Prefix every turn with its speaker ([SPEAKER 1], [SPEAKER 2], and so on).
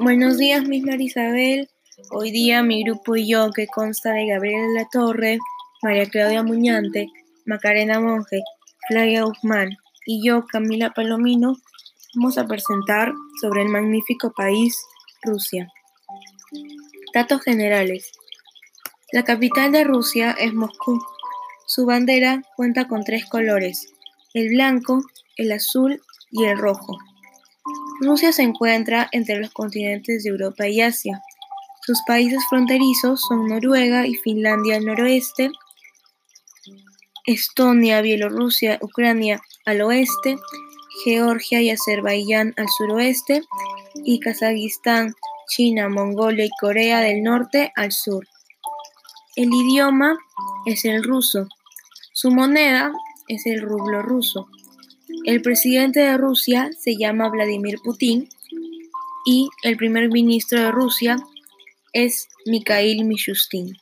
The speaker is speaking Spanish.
[SPEAKER 1] Buenos días, Miss Marisabel. Hoy día mi grupo y yo, que consta de Gabriela La Torre, María Claudia Muñante, Macarena Monge, Flavia Guzmán y yo, Camila Palomino, vamos a presentar sobre el magnífico país, Rusia. Datos generales. La capital de Rusia es Moscú. Su bandera cuenta con tres colores, el blanco, el azul y el rojo. Rusia se encuentra entre los continentes de Europa y Asia. Sus países fronterizos son Noruega y Finlandia al noroeste, Estonia, Bielorrusia, Ucrania al oeste, Georgia y Azerbaiyán al suroeste y Kazajistán, China, Mongolia y Corea del Norte al sur. El idioma es el ruso. Su moneda es el rublo ruso. El presidente de Rusia se llama Vladimir Putin y el primer ministro de Rusia es Mikhail Mishustin.